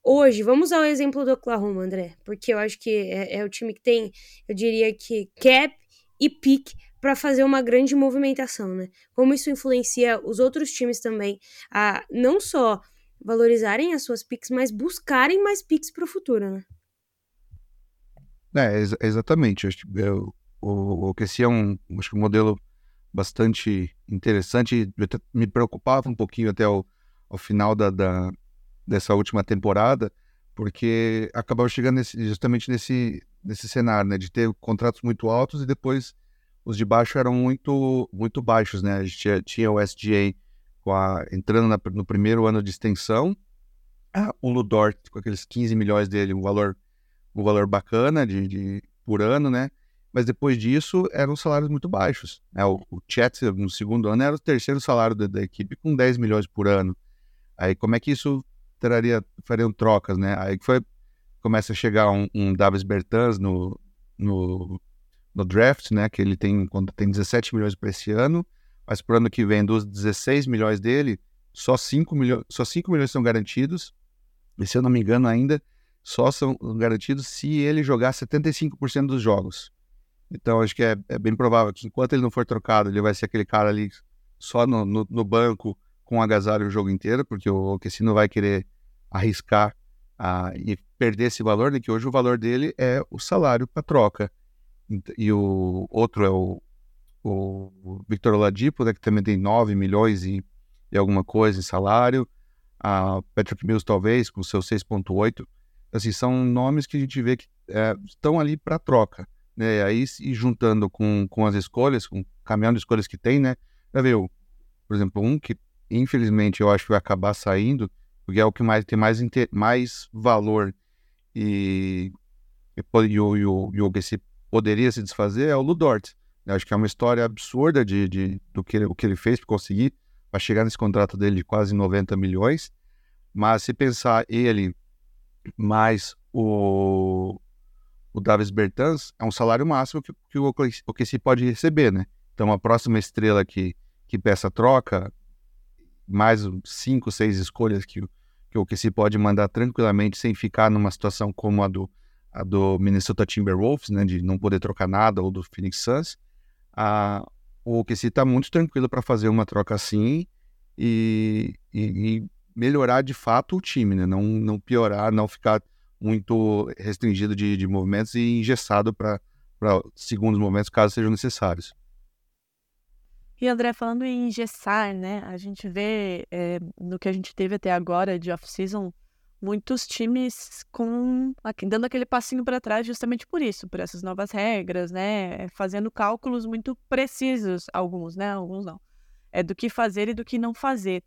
hoje, vamos ao exemplo do Oklahoma, André, porque eu acho que é, é o time que tem, eu diria que cap e pick para fazer uma grande movimentação, né? Como isso influencia os outros times também a não só valorizarem as suas picks, mas buscarem mais picks para o futuro, né? É, ex exatamente. Acho que, eu, o, o QC é um, acho que um modelo bastante interessante. Eu me preocupava um pouquinho até o, ao final da, da, dessa última temporada, porque acabava chegando nesse, justamente nesse, nesse cenário, né, de ter contratos muito altos e depois os de baixo eram muito muito baixos, né? A gente tinha, tinha o SGA a, entrando na, no primeiro ano de extensão, ah, o Ludort com aqueles 15 milhões dele, um valor um valor bacana de, de, por ano, né? Mas depois disso eram salários muito baixos. Né? O, o Chet, no segundo ano, era o terceiro salário da, da, equipe com 10 milhões por ano. Aí como é que isso traria, fariam trocas, né? Aí foi, começa a chegar um, um Davis Bertans no, no, no draft, né? Que ele tem, quando tem 17 milhões para esse ano, mas para o ano que vem, dos 16 milhões dele, só 5 milhões, só 5 milhões são garantidos. E se eu não me engano ainda, só são garantidos se ele jogar 75% dos jogos. Então acho que é, é, bem provável que enquanto ele não for trocado, ele vai ser aquele cara ali só no, no, no banco com agasalho o jogo inteiro, porque o OKC não vai querer arriscar e perder esse valor, né? Que hoje o valor dele é o salário para troca. E o outro é o, o Victor Oladipo, né, que também tem 9 milhões e, e alguma coisa em salário. A Patrick Mills, talvez, com seus 6,8. Assim, são nomes que a gente vê que é, estão ali para troca. Né? Aí, e juntando com, com as escolhas, com o caminhão de escolhas que tem, né? Já viu, por exemplo, um que infelizmente eu acho que vai acabar saindo, porque é o que mais tem mais, mais valor e, e, e, o, e, o, e o que se poderia se desfazer é o Ludort. Eu acho que é uma história absurda de, de do que o que ele fez para conseguir, para chegar nesse contrato dele de quase 90 milhões. Mas se pensar ele mais o, o Davis Bertans, é um salário máximo que, que o OKC pode receber, né? Então a próxima estrela que, que peça troca, mais cinco, seis escolhas que, que o OKC pode mandar tranquilamente sem ficar numa situação como a do a do Minnesota Timberwolves, né, de não poder trocar nada, ou do Phoenix Suns, a, o OKC está muito tranquilo para fazer uma troca assim e, e, e, melhorar de fato o time, né, não, não piorar, não ficar muito restringido de, de movimentos e engessado para segundos momentos, caso sejam necessários. E André, falando em engessar, né, a gente vê é, no que a gente teve até agora de off-season, muitos times com dando aquele passinho para trás justamente por isso, por essas novas regras, né? Fazendo cálculos muito precisos, alguns, né? Alguns não. É do que fazer e do que não fazer.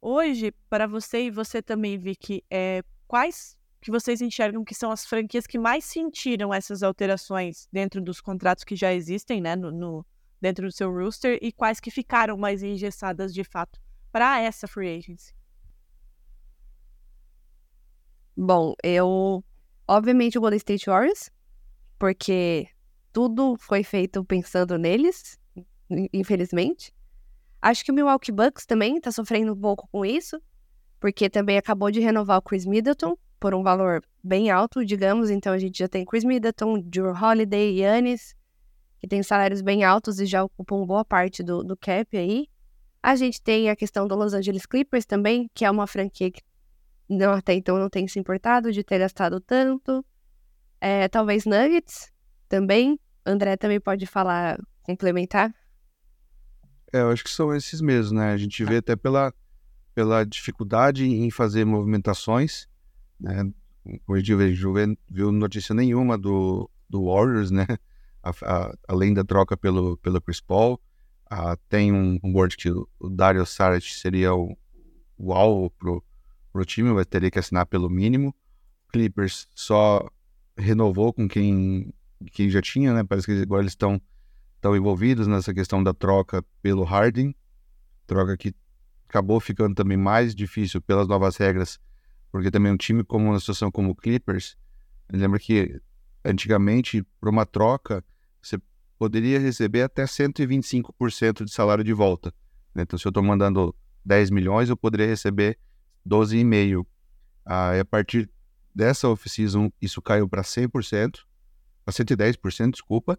Hoje, para você e você também, Vicky, é, quais que vocês enxergam que são as franquias que mais sentiram essas alterações dentro dos contratos que já existem, né? No, no dentro do seu roster e quais que ficaram mais engessadas de fato para essa free agency? Bom, eu. Obviamente o Golden State Warriors, porque tudo foi feito pensando neles, infelizmente. Acho que o Milwaukee Bucks também tá sofrendo um pouco com isso, porque também acabou de renovar o Chris Middleton por um valor bem alto, digamos. Então a gente já tem Chris Middleton, Drew Holiday, Yannis, que tem salários bem altos e já ocupam boa parte do, do cap aí. A gente tem a questão do Los Angeles Clippers também, que é uma franquia que não, até então não tem se importado de ter gastado tanto. É, talvez Nuggets também. André também pode falar, complementar. É, eu acho que são esses mesmos, né? A gente vê até pela, pela dificuldade em fazer movimentações, né? Hoje a gente viu notícia nenhuma do, do Warriors, né? A, a, além da troca pelo, pelo Chris Paul. Uh, tem um, um board que o Dario Saric seria o, o alvo pro, pro time, vai ter que assinar pelo mínimo. Clippers só renovou com quem, quem já tinha, né? Parece que agora eles estão estão envolvidos nessa questão da troca pelo Harden, troca que acabou ficando também mais difícil pelas novas regras, porque também um time como uma situação como o Clippers, lembra que antigamente para uma troca você poderia receber até 125% de salário de volta. Né? Então se eu estou mandando 10 milhões, eu poderia receber 12,5%. Ah, a partir dessa off-season, isso caiu para 100%, para 110%, desculpa.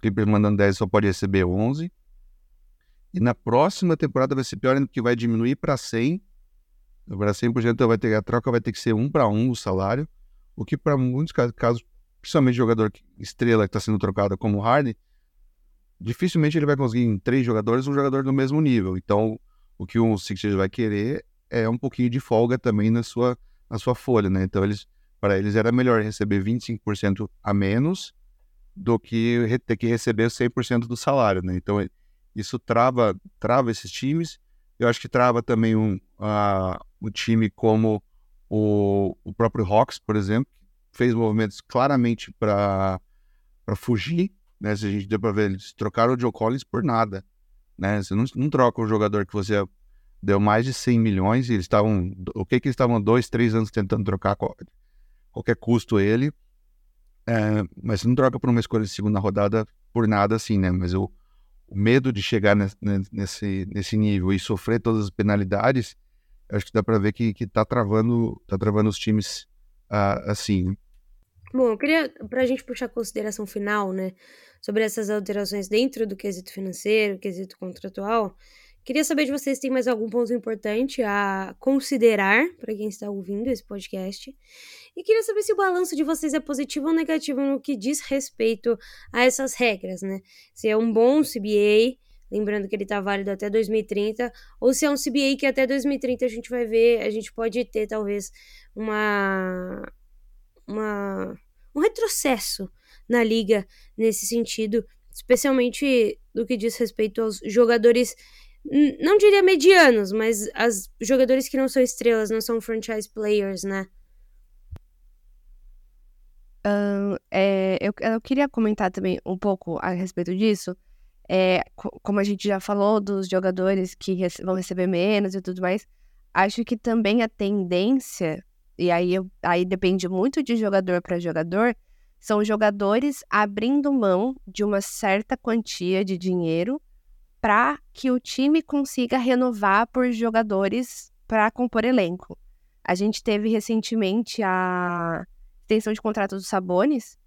Clippers mandando 10 só pode receber 11. E na próxima temporada vai ser pior ainda, porque vai diminuir para 100. Para 100%, então vai ter, a troca vai ter que ser um para um o salário. O que para muitos casos, principalmente jogador estrela que está sendo trocado como Harden, dificilmente ele vai conseguir em três jogadores um jogador do mesmo nível. Então, o que o Sixers vai querer é um pouquinho de folga também na sua, na sua folha, né? Então, eles, para eles era melhor receber 25% a menos do que ter que receber 100% do salário, né? Então, isso trava, trava esses times. Eu acho que trava também um, uh, um time como o, o próprio Hawks, por exemplo, que fez movimentos claramente para fugir, né? Se a gente deu para ver, eles trocaram o Joe Collins por nada, né? Você não, não troca um jogador que você deu mais de 100 milhões e eles estavam. O que que eles estavam dois, três anos tentando trocar qualquer custo ele. É, mas não troca por uma escolha de segunda rodada por nada assim, né? Mas o, o medo de chegar nesse, nesse, nesse nível e sofrer todas as penalidades, acho que dá para ver que, que tá travando, tá travando os times uh, assim. Bom, eu queria, para a gente puxar a consideração final, né, sobre essas alterações dentro do quesito financeiro, quesito contratual, queria saber de vocês se tem mais algum ponto importante a considerar para quem está ouvindo esse podcast. E queria saber se o balanço de vocês é positivo ou negativo no que diz respeito a essas regras, né? Se é um bom CBA, lembrando que ele está válido até 2030, ou se é um CBA que até 2030 a gente vai ver, a gente pode ter talvez uma uma, um retrocesso na liga nesse sentido, especialmente do que diz respeito aos jogadores, não diria medianos, mas as jogadores que não são estrelas, não são franchise players, né? É, eu, eu queria comentar também um pouco a respeito disso. É, como a gente já falou dos jogadores que rece vão receber menos e tudo mais, acho que também a tendência e aí, eu, aí depende muito de jogador para jogador, são jogadores abrindo mão de uma certa quantia de dinheiro para que o time consiga renovar por jogadores para compor elenco. A gente teve recentemente a extensão de contrato do Sabonis,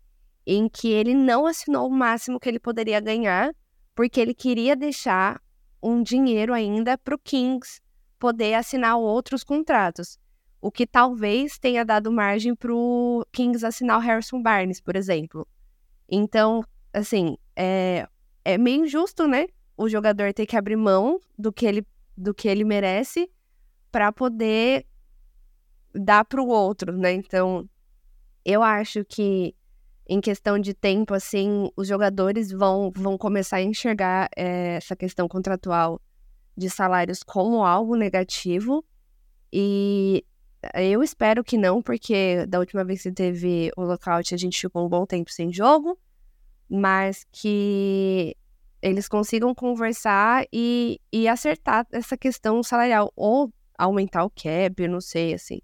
em que ele não assinou o máximo que ele poderia ganhar, porque ele queria deixar um dinheiro ainda para o Kings poder assinar outros contratos o que talvez tenha dado margem para o Kings assinar o Harrison Barnes, por exemplo. Então, assim, é, é meio injusto, né? O jogador ter que abrir mão do que ele, do que ele merece para poder dar para o outro, né? Então, eu acho que em questão de tempo, assim, os jogadores vão, vão começar a enxergar é, essa questão contratual de salários como algo negativo. E eu espero que não, porque da última vez que teve o lockout a gente ficou um bom tempo sem jogo, mas que eles consigam conversar e, e acertar essa questão salarial, ou aumentar o cap, não sei, assim,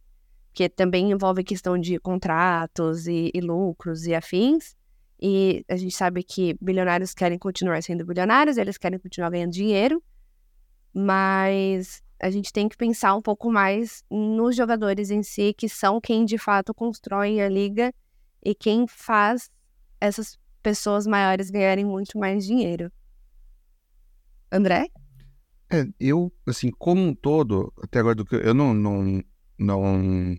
que também envolve questão de contratos e, e lucros e afins, e a gente sabe que bilionários querem continuar sendo bilionários, eles querem continuar ganhando dinheiro, mas a gente tem que pensar um pouco mais nos jogadores em si, que são quem de fato constroem a liga e quem faz essas pessoas maiores ganharem muito mais dinheiro. André? É, eu, assim, como um todo, até agora do que eu não, não, não,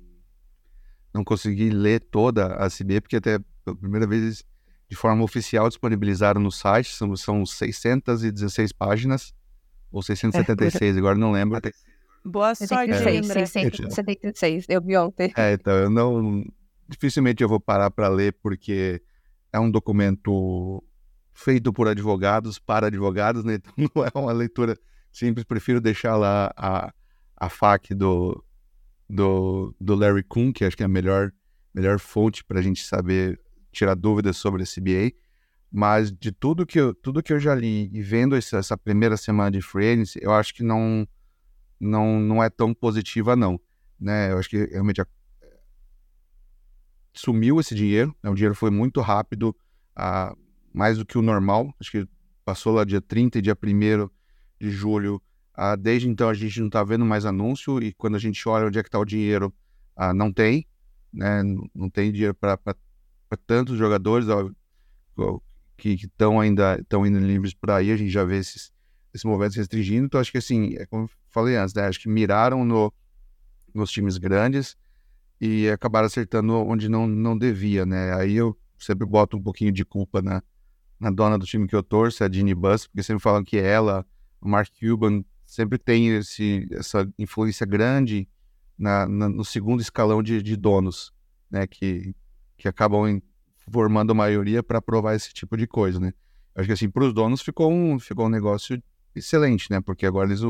não consegui ler toda a CB, porque até pela primeira vez de forma oficial disponibilizaram no site, são, são 616 páginas ou 676, é, agora não lembro. Boa sorte, 76, André. 676, eu vi ontem. É, então, eu não... Dificilmente eu vou parar para ler, porque é um documento feito por advogados, para advogados, né? Então não é uma leitura simples, prefiro deixar lá a, a FAQ do, do, do Larry Kuhn, que acho que é a melhor, melhor fonte para a gente saber, tirar dúvidas sobre a CBA. Mas de tudo que eu, tudo que eu já li e vendo essa, essa primeira semana de agency, eu acho que não, não, não é tão positiva, não. Né? Eu acho que realmente a... sumiu esse dinheiro, né? o dinheiro foi muito rápido, a... mais do que o normal. Acho que passou lá dia 30 e dia 1 de julho. Ah, desde então a gente não está vendo mais anúncio e quando a gente olha onde é que está o dinheiro, ah, não tem, né? Não tem dinheiro para tantos jogadores. Ó, que estão ainda estão indo livres por aí, a gente já vê esses, esses movimentos restringindo. Então, acho que assim, é como eu falei antes, né? Acho que miraram no, nos times grandes e acabaram acertando onde não, não devia, né? Aí eu sempre boto um pouquinho de culpa na, na dona do time que eu torço, a Ginny Buss, porque sempre falam que ela, o Mark Cuban, sempre tem esse, essa influência grande na, na no segundo escalão de, de donos, né? Que, que acabam formando a maioria para aprovar esse tipo de coisa, né? Acho que assim, para os donos ficou um, ficou um negócio excelente, né? Porque agora eles,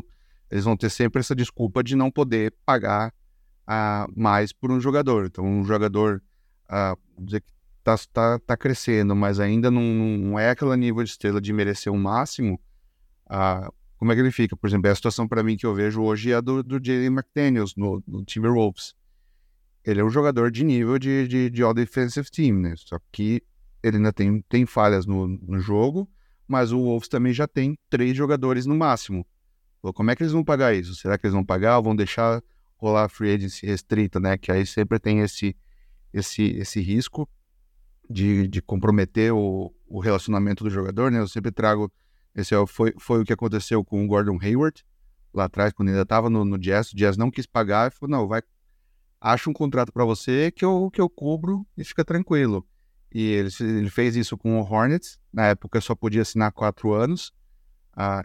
eles vão ter sempre essa desculpa de não poder pagar uh, mais por um jogador. Então, um jogador, uh, dizer que tá, tá, tá crescendo, mas ainda não, não é aquele nível de estrela de merecer o um máximo, uh, como é que ele fica? Por exemplo, a situação para mim que eu vejo hoje é a do, do Jalen McDaniels no, no Timberwolves ele é um jogador de nível de, de, de All Defensive Team, né? Só que ele ainda tem, tem falhas no, no jogo, mas o Wolves também já tem três jogadores no máximo. Como é que eles vão pagar isso? Será que eles vão pagar ou vão deixar rolar a free agency restrita, né? Que aí sempre tem esse, esse, esse risco. De, de comprometer o, o relacionamento do jogador, né? Eu sempre trago esse é foi, foi o que aconteceu com o Gordon Hayward lá atrás, quando ele ainda estava no, no Jazz. O Jazz não quis pagar e falou: não, vai, acha um contrato para você que eu, que eu cubro e fica tranquilo. E ele, ele fez isso com o Hornets. Na época só podia assinar quatro anos. Ah,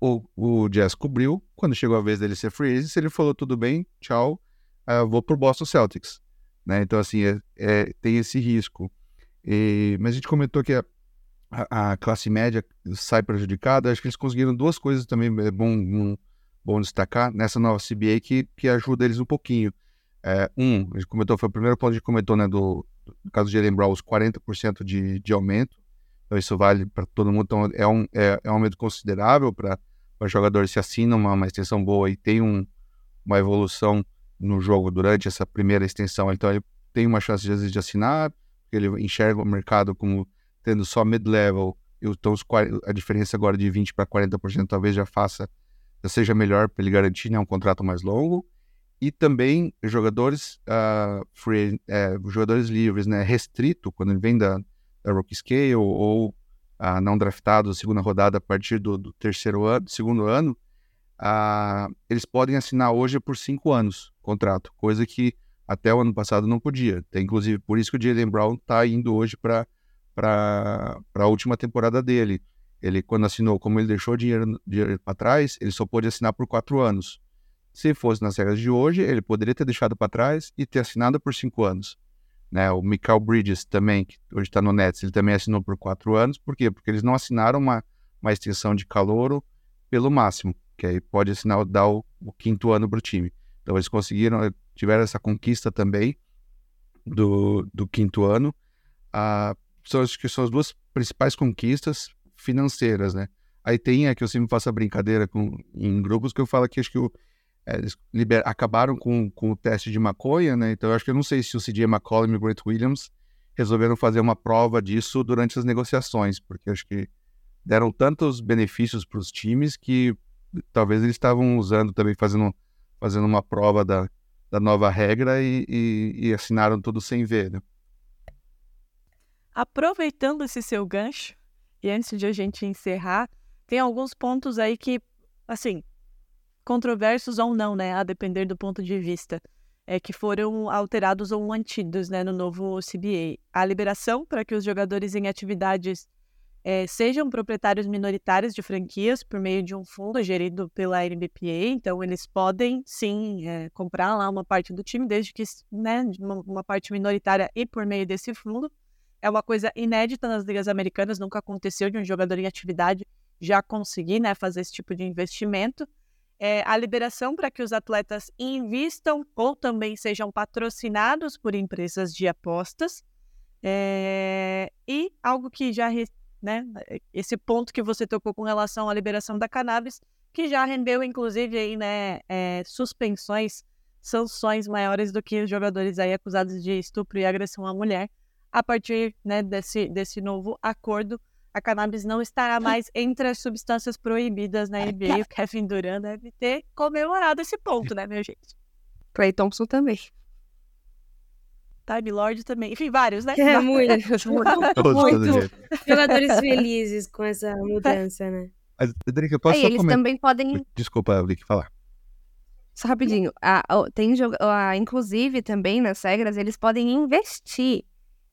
o, o Jazz cobriu. Quando chegou a vez dele ser free agent, ele falou: tudo bem, tchau, ah, vou pro Boston Celtics. Né? Então, assim, é, é, tem esse risco. E, mas a gente comentou que a, a, classe média sai prejudicada. Acho que eles conseguiram duas coisas também, é bom, bom, bom destacar, nessa nova CBA que, que ajuda eles um pouquinho. É, um, a gente comentou, foi o primeiro ponto que a gente comentou, né, do, do caso de Jalen Brown, os 40% de, de aumento. Então, isso vale para todo mundo. Então, é um, é, é um aumento considerável para jogadores se assinam uma, uma extensão boa e tem um, uma evolução no jogo durante essa primeira extensão. Então, ele tem uma chance, vezes, de assinar, porque ele enxerga o mercado como tendo só mid-level. Então, a diferença agora de 20% para 40% talvez já faça, já seja melhor para ele garantir né, um contrato mais longo e também jogadores uh, free, é, jogadores livres, né, restrito quando ele vem da, da rookie scale ou uh, não draftado segunda rodada a partir do, do terceiro ano, segundo ano, uh, eles podem assinar hoje por cinco anos contrato, coisa que até o ano passado não podia. Tem inclusive por isso que o Jalen Brown está indo hoje para a última temporada dele. Ele quando assinou, como ele deixou dinheiro, dinheiro para trás, ele só pôde assinar por quatro anos. Se fosse nas regras de hoje, ele poderia ter deixado para trás e ter assinado por cinco anos. Né? O Michael Bridges também, que hoje está no Nets, ele também assinou por quatro anos. Por quê? Porque eles não assinaram uma, uma extensão de calouro pelo máximo, que aí pode assinar, dar o, o quinto ano para o time. Então eles conseguiram, tiveram essa conquista também do, do quinto ano. Ah, são, acho que são as duas principais conquistas financeiras, né? Aí tem a que eu sempre faço a brincadeira com, em grupos que eu falo que acho que o, é, eles liber, acabaram com, com o teste de maconha, né? Então eu acho que eu não sei se o CJ McCollum e o Grant Williams resolveram fazer uma prova disso durante as negociações, porque acho que deram tantos benefícios para os times que talvez eles estavam usando também, fazendo, fazendo uma prova da, da nova regra e, e, e assinaram tudo sem ver, né? Aproveitando esse seu gancho, e antes de a gente encerrar, tem alguns pontos aí que, assim, controversos ou não, né, a depender do ponto de vista, é, que foram alterados ou mantidos né, no novo CBA. A liberação para que os jogadores em atividades é, sejam proprietários minoritários de franquias por meio de um fundo gerido pela NBPA, então eles podem sim é, comprar lá uma parte do time, desde que né, uma, uma parte minoritária e por meio desse fundo. É uma coisa inédita nas ligas americanas, nunca aconteceu de um jogador em atividade já conseguir né, fazer esse tipo de investimento é, a liberação para que os atletas invistam ou também sejam patrocinados por empresas de apostas. É, e algo que já, né, esse ponto que você tocou com relação à liberação da cannabis, que já rendeu, inclusive, aí, né, é, suspensões, sanções maiores do que os jogadores aí acusados de estupro e agressão à mulher, a partir né, desse, desse novo acordo a cannabis não estará mais entre as substâncias proibidas na NBA. O Kevin Durant deve ter comemorado esse ponto, né, minha gente? Clay Thompson também. Time Lord também. Enfim, vários, né? É, muito. muito. Jogadores felizes com essa mudança, né? Mas, Drica, eu posso Aí, só eles comentar? também podem... Desculpa, Lick, falar. Só rapidinho. Ah, tem, ah, inclusive, também nas regras, eles podem investir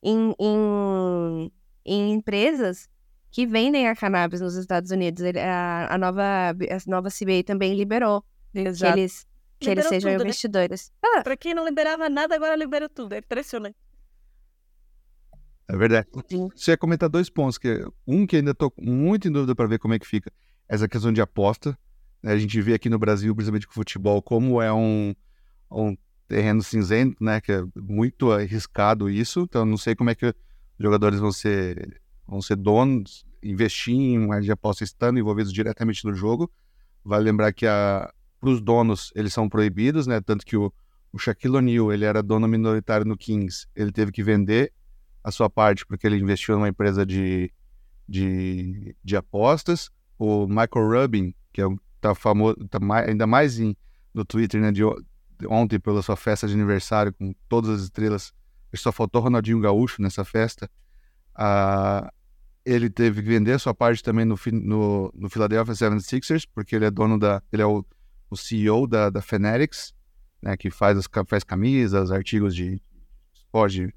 em, em, em empresas que vendem a cannabis nos Estados Unidos. A, a, nova, a nova CBA também liberou Exato. que eles, que eles sejam tudo, né? investidores. Né? Ah. Pra quem não liberava nada, agora liberou tudo. É impressionante. É verdade. Sim. Você ia comentar dois pontos. que Um que ainda estou muito em dúvida para ver como é que fica. Essa questão de aposta. Né? A gente vê aqui no Brasil, principalmente com o futebol, como é um, um terreno cinzento, né? Que é muito arriscado isso. Então, não sei como é que os jogadores vão ser vão ser donos, investir em uma de aposta estando envolvidos diretamente no jogo. Vale lembrar que para os donos eles são proibidos, né? Tanto que o, o Shaquille O'Neal ele era dono minoritário no Kings, ele teve que vender a sua parte porque ele investiu numa empresa de, de, de apostas. O Michael Rubin, que é tá famoso, tá mais, ainda mais em, no Twitter, né? De, ontem pela sua festa de aniversário com todas as estrelas, só faltou Ronaldinho Gaúcho nessa festa Ah, ele teve que vender a sua parte também no, no, no Philadelphia 76ers, porque ele é dono da. Ele é o, o CEO da, da Fanatics, né, que faz, as, faz camisas, artigos de esporte,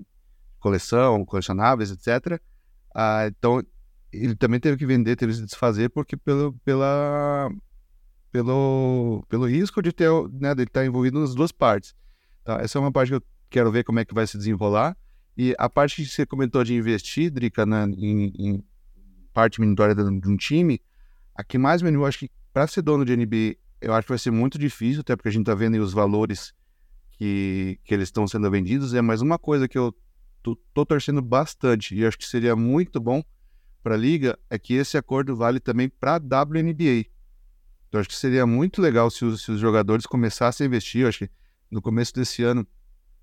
coleção, colecionáveis, etc. Ah, então, ele também teve que vender, teve que se desfazer, porque pelo, pela, pelo, pelo risco de ter, né, de estar envolvido nas duas partes. Então, essa é uma parte que eu quero ver como é que vai se desenrolar. E a parte que você comentou de investir, Drica, né, em, em, parte minoritária de um time, a que mais me animou, acho que para ser dono de NBA, eu acho que vai ser muito difícil, até porque a gente está vendo os valores que, que eles estão sendo vendidos. É mais uma coisa que eu tô, tô torcendo bastante e acho que seria muito bom para a liga é que esse acordo vale também para a WNBA. Então acho que seria muito legal se os, se os jogadores começassem a investir. Eu acho que no começo desse ano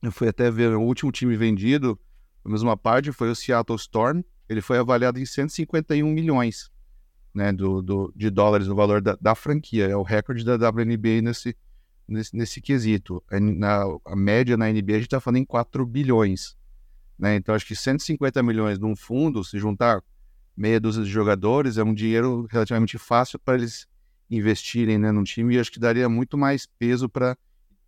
eu fui até ver o último time vendido, a mesma parte, foi o Seattle Storm. Ele foi avaliado em 151 milhões né, do, do, de dólares no valor da, da, franquia. É o recorde da WNBA nesse, nesse, nesse quesito. Na, a média na NBA a gente está falando em 4 bilhões. Né? Então acho que 150 milhões num fundo, se juntar meia dúzia de jogadores, é um dinheiro relativamente fácil para eles investirem né, num time e acho que daria muito mais peso para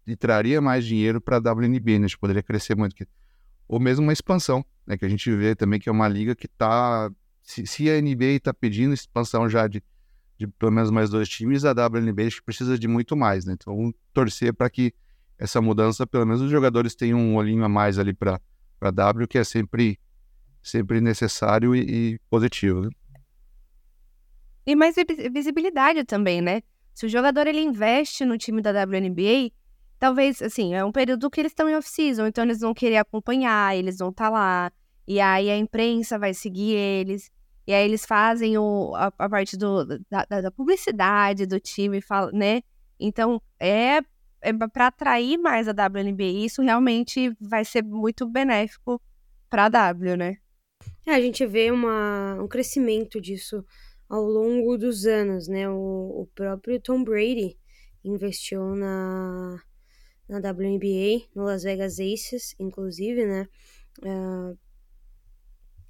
e traria mais dinheiro para a WNBA, né? A gente poderia crescer muito. Ou mesmo uma expansão, né? Que a gente vê também que é uma liga que está... Se, se, a NBA está pedindo expansão já de, de pelo menos mais dois times, a WNBA precisa de muito mais, né? Então, vamos torcer para que essa mudança, pelo menos os jogadores tenham um olhinho a mais ali para a W, que é sempre, sempre necessário e, e positivo, né? E mais visibilidade também, né? Se o jogador ele investe no time da WNBA, talvez, assim, é um período que eles estão em off-season, então eles vão querer acompanhar, eles vão estar tá lá, e aí a imprensa vai seguir eles, e aí eles fazem o, a, a parte do, da, da, publicidade do time, né? Então, é, é para atrair mais a WNBA, isso realmente vai ser muito benéfico para a W, né? É, a gente vê uma, um crescimento disso ao longo dos anos, né? O, o próprio Tom Brady investiu na, na WNBA, no Las Vegas Aces, inclusive, né? Uh,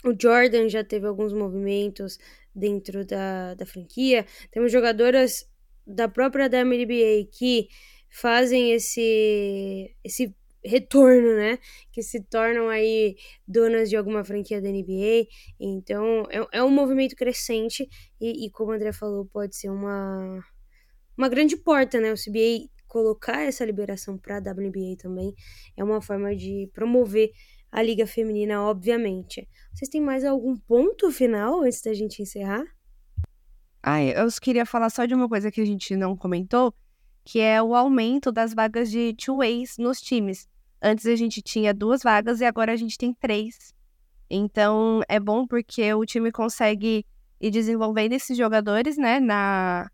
o Jordan já teve alguns movimentos dentro da, da franquia. Temos jogadoras da própria WNBA que fazem esse, esse retorno, né? Que se tornam aí donas de alguma franquia da NBA. Então, é, é um movimento crescente e, e, como o André falou, pode ser uma, uma grande porta, né? O CBA colocar essa liberação para a WNBA também é uma forma de promover a liga feminina, obviamente. Vocês têm mais algum ponto final antes da gente encerrar? Ah, eu queria falar só de uma coisa que a gente não comentou, que é o aumento das vagas de two ways nos times. Antes a gente tinha duas vagas e agora a gente tem três. Então é bom porque o time consegue ir desenvolvendo esses jogadores, né, na,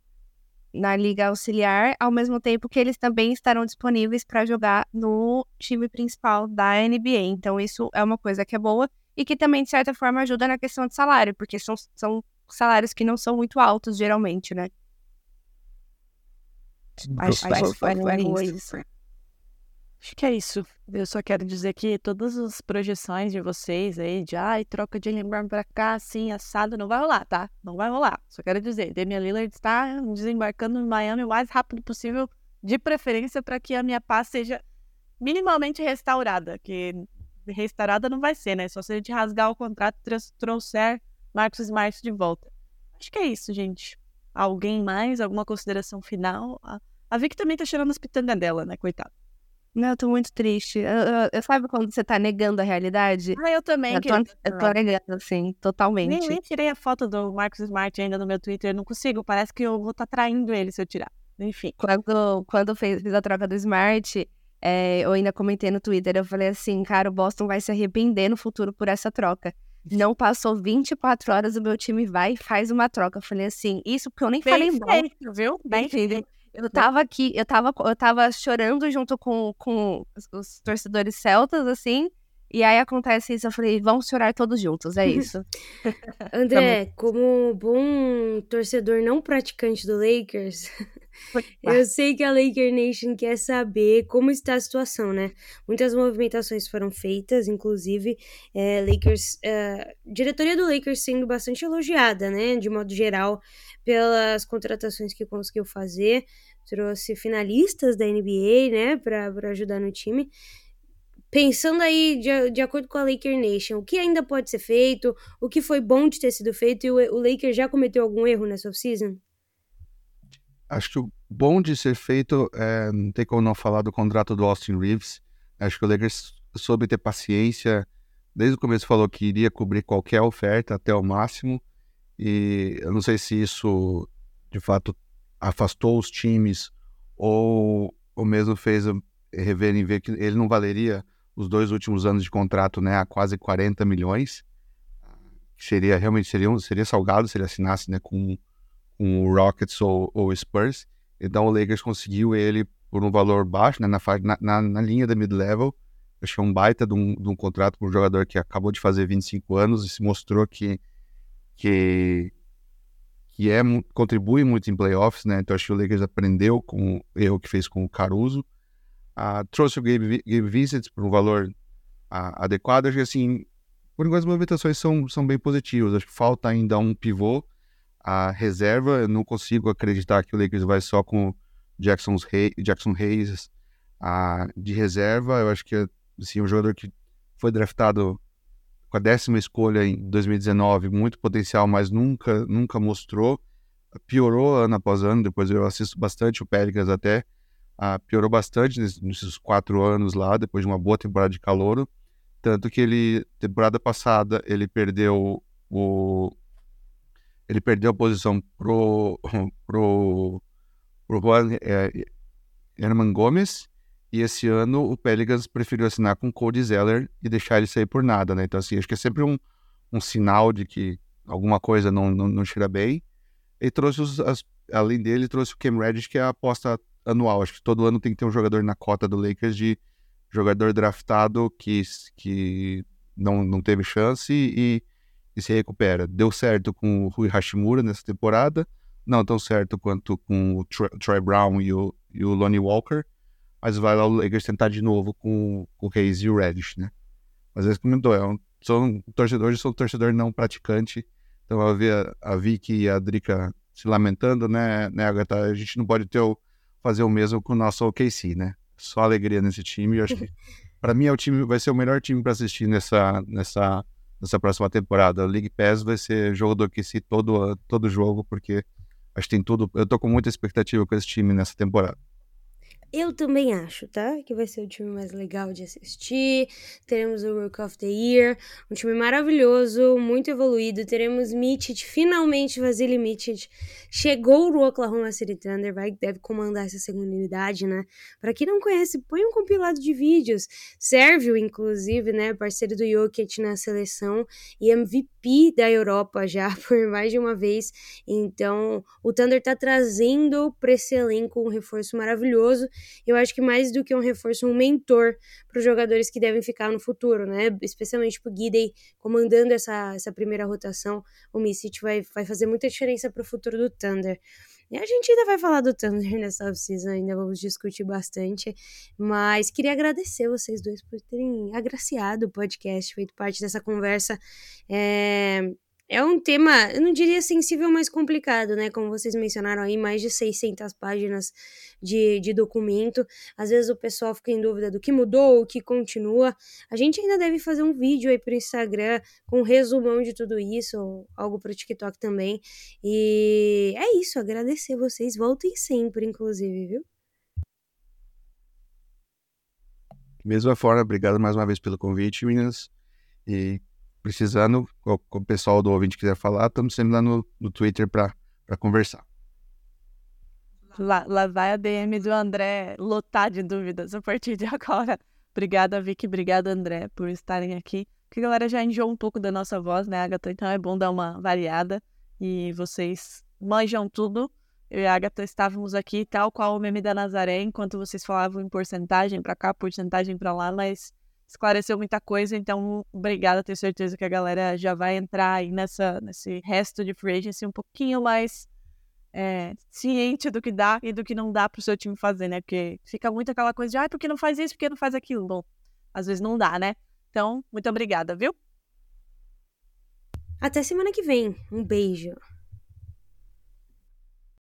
na liga auxiliar, ao mesmo tempo que eles também estarão disponíveis para jogar no time principal da NBA. Então, isso é uma coisa que é boa e que também, de certa forma, ajuda na questão de salário, porque são, são salários que não são muito altos, geralmente, né? Acho, acho, acho, acho, Acho que é isso. Eu só quero dizer que todas as projeções de vocês aí, de ai, troca de Brown pra cá, assim, assado, não vai rolar, tá? Não vai rolar. Só quero dizer, Damian Lillard está desembarcando em Miami o mais rápido possível, de preferência para que a minha paz seja minimamente restaurada, que restaurada não vai ser, né? Só se a gente rasgar o contrato e trouxer Marcos Smart de volta. Acho que é isso, gente. Alguém mais? Alguma consideração final? A Vicky também tá cheirando as pitangas dela, né? Coitada. Não, eu tô muito triste. Eu, eu, eu, sabe quando você tá negando a realidade? Ah, eu também. Eu tô, eu tô negando, assim, totalmente. Nem, nem, tirei a foto do Marcos Smart ainda no meu Twitter. Eu não consigo. Parece que eu vou estar tá traindo ele se eu tirar. Enfim. Quando, quando fez, fiz a troca do Smart, é, eu ainda comentei no Twitter. Eu falei assim, cara, o Boston vai se arrepender no futuro por essa troca. Não passou 24 horas, o meu time vai e faz uma troca. Eu falei assim, isso porque eu nem Bem falei feito, viu? Bem feito. Eu tava aqui, eu tava, eu tava chorando junto com, com os, os torcedores celtas, assim, E aí acontece isso, eu falei, vamos chorar todos juntos, é isso. André, como bom torcedor não praticante do Lakers, eu sei que a Laker Nation quer saber como está a situação, né? Muitas movimentações foram feitas, inclusive é, Lakers, é, diretoria do Lakers sendo bastante elogiada, né? De modo geral, pelas contratações que conseguiu fazer, trouxe finalistas da NBA, né? Para ajudar no time. Pensando aí, de, de acordo com a Laker Nation, o que ainda pode ser feito, o que foi bom de ter sido feito e o, o Lakers já cometeu algum erro nessa off-season? Acho que o bom de ser feito, é, não tem como não falar do contrato do Austin Reeves. Acho que o Lakers soube ter paciência. Desde o começo falou que iria cobrir qualquer oferta até o máximo. E eu não sei se isso, de fato, afastou os times ou, ou mesmo fez reverem ver que ele não valeria os dois últimos anos de contrato né, a quase 40 milhões. Seria realmente seria, seria salgado se ele assinasse né, com com o Rockets ou, o Spurs. Então o Lakers conseguiu ele por um valor baixo, né, na, na, na linha da mid-level. Acho que é um baita de um, de um contrato para um jogador que acabou de fazer 25 anos e se mostrou que, que, que é, contribui muito em playoffs, né? Então acho que o Lakers aprendeu com o erro que fez com o Caruso. Uh, trouxe o Gabe, Gabe Vincent por um valor uh, adequado. Acho que assim, por enquanto as movimentações são, são bem positivas. Acho que falta ainda um pivô a reserva. Eu não consigo acreditar que o Lakers vai só com Jackson, Jackson Hayes a, de reserva. Eu acho que assim, um jogador que foi draftado com a décima escolha em 2019, muito potencial, mas nunca, nunca mostrou. Piorou ano após ano, depois eu assisto bastante o Pelicans até. Uh, piorou bastante nesses, quatro anos lá, depois de uma boa temporada de calouro. Tanto que ele, temporada passada, ele perdeu o, ele perdeu a posição pro, pro, pro Juan é, Herman Gomes, e esse ano o Pelicans preferiu assinar com Cody Zeller e deixar ele sair por nada, né? Então, assim, acho que é sempre um, um sinal de que alguma coisa não, não, não cheira bem. E trouxe, os, as, além dele, trouxe o Cam Reddish, que é a aposta anual. Acho que todo ano tem que ter um jogador na cota do Lakers de jogador draftado que, que não, não teve chance e e se recupera. Deu certo com o Rui Hashimura nessa temporada, não tão certo quanto com o Troy Brown e o, e o Lonnie Walker, mas vai lá o Lakers tentar de novo com, com o Reis e o Reddish, né? Mas eles comentou, é um, são torcedores, sou um torcedor não praticante, então eu vi a, a Vicky e a Drica se lamentando, né, né, Agatha? A gente não pode ter o, fazer o mesmo com o nosso OKC, né? Só alegria nesse time, eu acho que para mim é o time, vai ser o melhor time para assistir nessa, nessa nessa próxima temporada. O League Pass vai ser jogo do QC todo, todo jogo, porque acho que tem tudo. Eu tô com muita expectativa com esse time nessa temporada. Eu também acho, tá? Que vai ser o time mais legal de assistir. Teremos o Rook of the Year, um time maravilhoso, muito evoluído. Teremos Mitchell, finalmente Vasily Mitchell chegou no Oklahoma City Thunder, vai deve comandar essa segunda unidade, né? Para quem não conhece, põe um compilado de vídeos. Sérvio, inclusive, né, parceiro do Jokic na seleção e MVP da Europa já por mais de uma vez. Então, o Thunder tá trazendo para esse elenco um reforço maravilhoso eu acho que mais do que um reforço, um mentor para os jogadores que devem ficar no futuro, né? Especialmente para o Guidey comandando essa, essa primeira rotação, o Misic vai, vai fazer muita diferença para o futuro do Thunder. E a gente ainda vai falar do Thunder nessa off-season, ainda vamos discutir bastante. Mas queria agradecer vocês dois por terem agraciado o podcast, feito parte dessa conversa. É, é um tema, eu não diria sensível, mas complicado, né? Como vocês mencionaram aí, mais de 600 páginas de, de documento. Às vezes o pessoal fica em dúvida do que mudou, o que continua. A gente ainda deve fazer um vídeo aí pro Instagram com um resumão de tudo isso, ou algo pro TikTok também. E é isso, agradecer vocês. Voltem sempre, inclusive, viu? Mesma forma, obrigado mais uma vez pelo convite, meninas. E precisando, o, o pessoal do ouvinte quiser falar, estamos sempre lá no, no Twitter para conversar. Lá, lá vai a DM do André lotar de dúvidas a partir de agora. Obrigada, Vicky. Obrigada, André, por estarem aqui. Porque a galera já enjoou um pouco da nossa voz, né, Agatha? Então é bom dar uma variada. E vocês manjam tudo. Eu e a Agatha estávamos aqui, tal qual o meme da Nazaré, enquanto vocês falavam em porcentagem para cá, porcentagem para lá, mas esclareceu muita coisa, então obrigada, tenho certeza que a galera já vai entrar aí nessa, nesse resto de free agency um pouquinho mais é, ciente do que dá e do que não dá pro seu time fazer, né? Porque fica muito aquela coisa de, ah, por que não faz isso, por que não faz aquilo? Bom, às vezes não dá, né? Então, muito obrigada, viu? Até semana que vem. Um beijo.